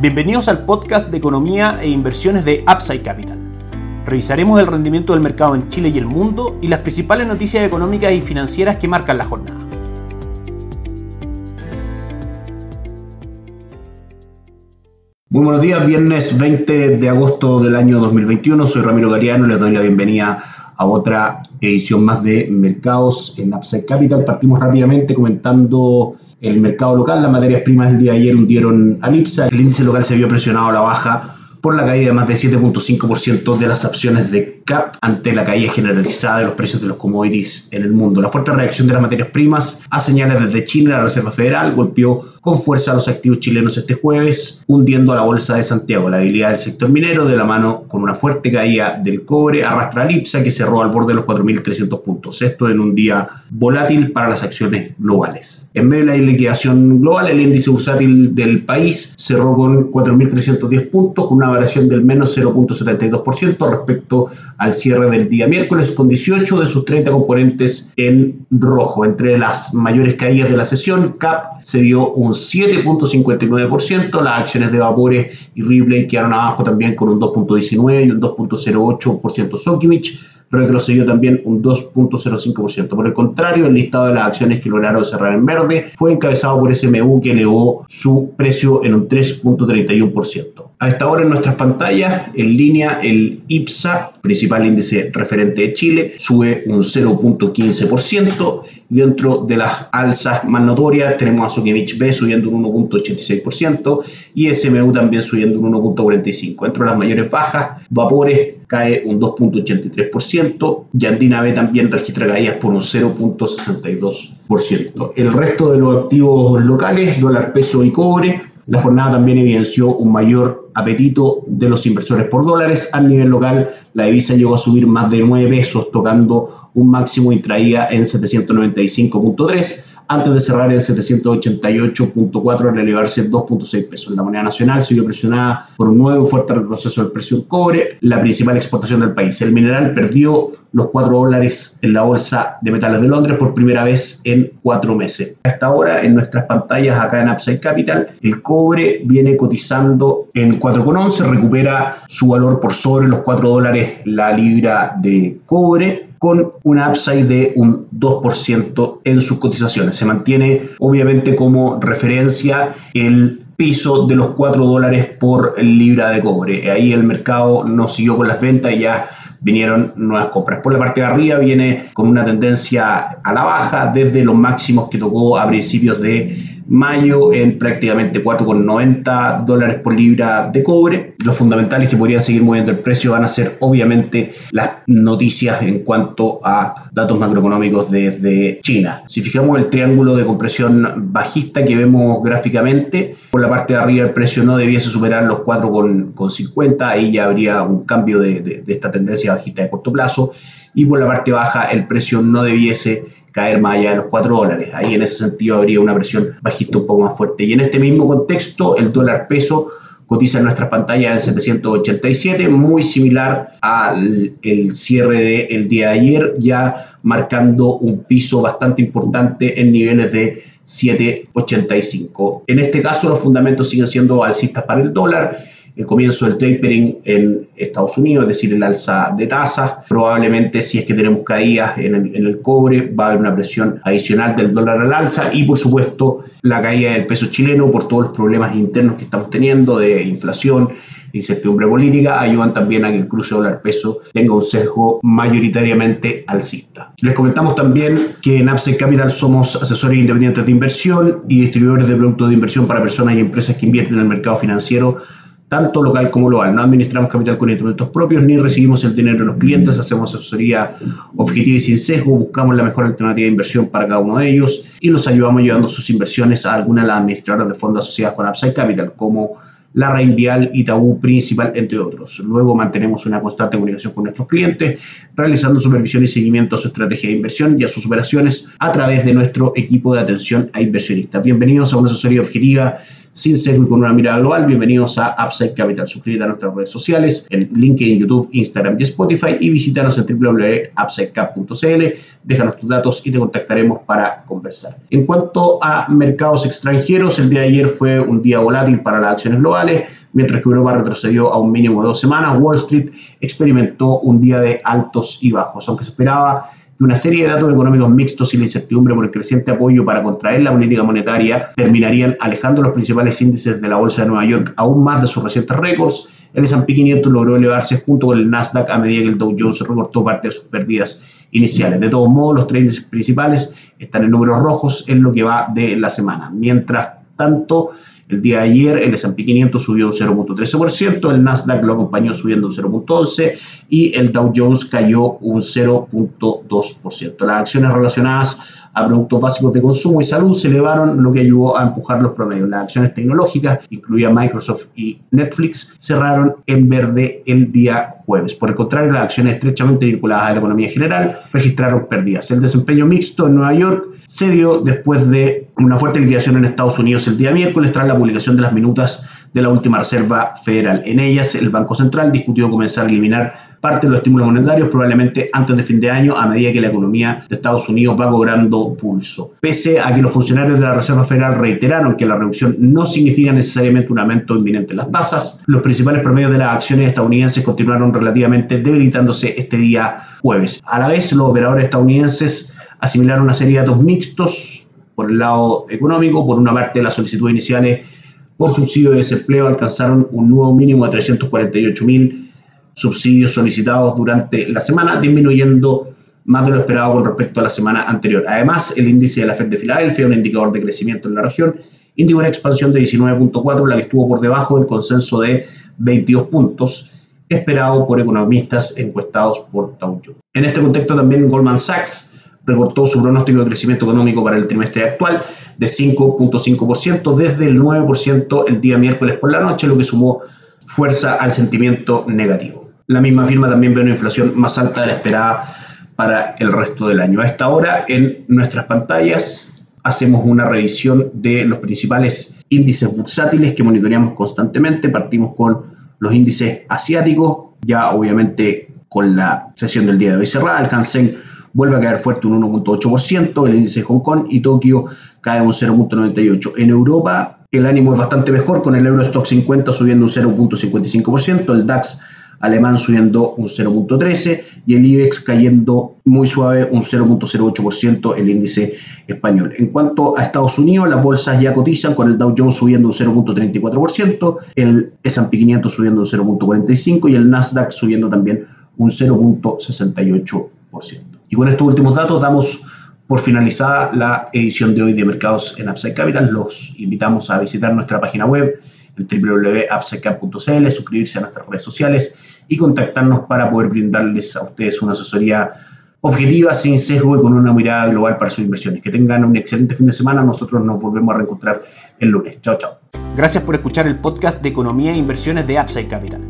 Bienvenidos al podcast de economía e inversiones de Upside Capital. Revisaremos el rendimiento del mercado en Chile y el mundo y las principales noticias económicas y financieras que marcan la jornada. Muy buenos días, viernes 20 de agosto del año 2021. Soy Ramiro Gariano, les doy la bienvenida a otra edición más de Mercados en Upside Capital. Partimos rápidamente comentando el mercado local. Las materias primas el día de ayer hundieron al IPSA. El índice local se vio presionado a la baja por la caída de más de 7.5% de las acciones de CAP ante la caída generalizada de los precios de los commodities en el mundo. La fuerte reacción de las materias primas a señales desde Chile, la Reserva Federal golpeó con fuerza a los activos chilenos este jueves, hundiendo a la bolsa de Santiago. La habilidad del sector minero, de la mano con una fuerte caída del cobre, arrastra al IPSA que cerró al borde de los 4.300 puntos. Esto en un día volátil para las acciones globales. En medio de la liquidación global, el índice bursátil del país cerró con 4.310 puntos, con una variación del menos 0.72% respecto al cierre del día miércoles, con 18 de sus 30 componentes en rojo. Entre las mayores caídas de la sesión, CAP se dio un 7.59%, las acciones de Vapores y Ripley quedaron abajo también con un 2.19 y un 2.08% Sokimich retrocedió también un 2.05%. Por el contrario, el listado de las acciones que lograron cerrar en verde fue encabezado por SMU que elevó su precio en un 3.31%. A esta hora en nuestras pantallas, en línea, el IPSA, principal índice referente de Chile, sube un 0.15%. Dentro de las alzas más notorias tenemos a Sukimich B subiendo un 1.86% y SMU también subiendo un 1.45%. Dentro de las mayores bajas, Vapores cae un 2.83%, Yandina B también registra caídas por un 0.62%. El resto de los activos locales, dólar, peso y cobre, la jornada también evidenció un mayor apetito de los inversores por dólares. A nivel local, la divisa llegó a subir más de 9 pesos, tocando un máximo y traía en 795.3 antes de cerrar en 788.4 al elevarse 2.6 pesos. La moneda nacional se vio presionada por un nuevo fuerte retroceso del precio del cobre, la principal exportación del país. El mineral perdió los 4 dólares en la bolsa de metales de Londres por primera vez en 4 meses. A esta hora, en nuestras pantallas acá en Upside Capital, el cobre viene cotizando en 4,11, recupera su valor por sobre los 4 dólares la libra de cobre con un upside de un 2% en sus cotizaciones. Se mantiene obviamente como referencia el piso de los 4 dólares por libra de cobre. Ahí el mercado no siguió con las ventas y ya vinieron nuevas compras. Por la parte de arriba viene con una tendencia a la baja desde los máximos que tocó a principios de mayo en prácticamente 4,90 dólares por libra de cobre. Los fundamentales que podrían seguir moviendo el precio van a ser obviamente las noticias en cuanto a datos macroeconómicos desde China. Si fijamos el triángulo de compresión bajista que vemos gráficamente, por la parte de arriba el precio no debiese superar los 4,50, ahí ya habría un cambio de, de esta tendencia bajista de corto plazo y por la parte baja el precio no debiese caer más allá de los 4 dólares. Ahí en ese sentido habría una presión bajista un poco más fuerte. Y en este mismo contexto, el dólar peso cotiza en nuestras pantallas en 787, muy similar al el cierre del día de ayer, ya marcando un piso bastante importante en niveles de 785. En este caso, los fundamentos siguen siendo alcistas para el dólar el comienzo del tapering en Estados Unidos, es decir, el alza de tasas. Probablemente si es que tenemos caídas en el, cobre, va a haber una presión adicional del dólar al alza y por supuesto la caída del peso chileno por todos los problemas internos que estamos teniendo de inflación, incertidumbre política, ayudan también a que el cruce dólar-peso tenga un sesgo mayoritariamente alcista. Les comentamos también que en Upside Capital somos asesores independientes de inversión y distribuidores de productos de inversión para personas y empresas que invierten en el mercado financiero tanto local como global. No administramos capital con instrumentos propios ni recibimos el dinero de los clientes, hacemos asesoría objetiva y sin sesgo, buscamos la mejor alternativa de inversión para cada uno de ellos y los ayudamos llevando sus inversiones a alguna de las administradoras de fondos asociadas con Upside Capital, como la Reinvial, Itaú Principal, entre otros. Luego mantenemos una constante comunicación con nuestros clientes, realizando supervisión y seguimiento a su estrategia de inversión y a sus operaciones a través de nuestro equipo de atención a inversionistas. Bienvenidos a una asesoría objetiva sin sesgo con una mirada global. Bienvenidos a Upside Capital. Suscríbete a nuestras redes sociales en LinkedIn, YouTube, Instagram y Spotify y visítanos en www.upsidecap.cl. Déjanos tus datos y te contactaremos para conversar. En cuanto a mercados extranjeros, el día de ayer fue un día volátil para las acciones globales. Mientras que Europa retrocedió a un mínimo de dos semanas, Wall Street experimentó un día de altos y bajos, aunque se esperaba una serie de datos económicos mixtos y la incertidumbre por el creciente apoyo para contraer la política monetaria terminarían alejando los principales índices de la Bolsa de Nueva York aún más de sus recientes récords. El S&P 500 logró elevarse junto con el Nasdaq a medida que el Dow Jones recortó parte de sus pérdidas iniciales. De todos modos, los tres índices principales están en números rojos en lo que va de la semana. Mientras tanto, el día de ayer el S&P 500 subió un 0.13%, el Nasdaq lo acompañó subiendo un 0.11% y el Dow Jones cayó un 0.2%. Las acciones relacionadas a productos básicos de consumo y salud se elevaron, lo que ayudó a empujar los promedios. Las acciones tecnológicas, incluida Microsoft y Netflix, cerraron en verde el día jueves. Por el contrario, las acciones estrechamente vinculadas a la economía general registraron pérdidas. El desempeño mixto en Nueva York se dio después de una fuerte liquidación en Estados Unidos el día miércoles tras la publicación de las minutas de la última Reserva Federal. En ellas, el Banco Central discutió comenzar a eliminar parte de los estímulos monetarios probablemente antes de fin de año a medida que la economía de Estados Unidos va cobrando pulso. Pese a que los funcionarios de la Reserva Federal reiteraron que la reducción no significa necesariamente un aumento inminente en las tasas, los principales promedios de las acciones estadounidenses continuaron relativamente debilitándose este día jueves. A la vez, los operadores estadounidenses asimilaron una serie de datos mixtos por el lado económico, por una parte las solicitudes iniciales por subsidio de desempleo alcanzaron un nuevo mínimo de 348 mil subsidios solicitados durante la semana, disminuyendo más de lo esperado con respecto a la semana anterior. Además, el índice de la Fed de Filadelfia, un indicador de crecimiento en la región, indicó una expansión de 19.4, la que estuvo por debajo del consenso de 22 puntos esperado por economistas encuestados por Dow En este contexto también Goldman Sachs recortó su pronóstico de crecimiento económico para el trimestre actual de 5.5% desde el 9% el día miércoles por la noche, lo que sumó fuerza al sentimiento negativo. La misma firma también ve una inflación más alta de la esperada para el resto del año. A esta hora, en nuestras pantallas, hacemos una revisión de los principales índices bursátiles que monitoreamos constantemente. Partimos con los índices asiáticos, ya obviamente con la sesión del día de hoy cerrada. El vuelve a caer fuerte un 1.8%, el índice de Hong Kong y Tokio cae un 0.98%. En Europa, el ánimo es bastante mejor con el Eurostock 50 subiendo un 0.55%, el DAX alemán subiendo un 0.13% y el IBEX cayendo muy suave un 0.08% el índice español. En cuanto a Estados Unidos, las bolsas ya cotizan con el Dow Jones subiendo un 0.34%, el S&P 500 subiendo un 0.45% y el Nasdaq subiendo también un 0.68%. Y con estos últimos datos damos por finalizada la edición de hoy de Mercados en Upside Capital. Los invitamos a visitar nuestra página web www.upsidecap.cl, suscribirse a nuestras redes sociales y contactarnos para poder brindarles a ustedes una asesoría objetiva, sin sesgo y con una mirada global para sus inversiones. Que tengan un excelente fin de semana. Nosotros nos volvemos a reencontrar el lunes. Chao, chao. Gracias por escuchar el podcast de Economía e Inversiones de Upside Capital.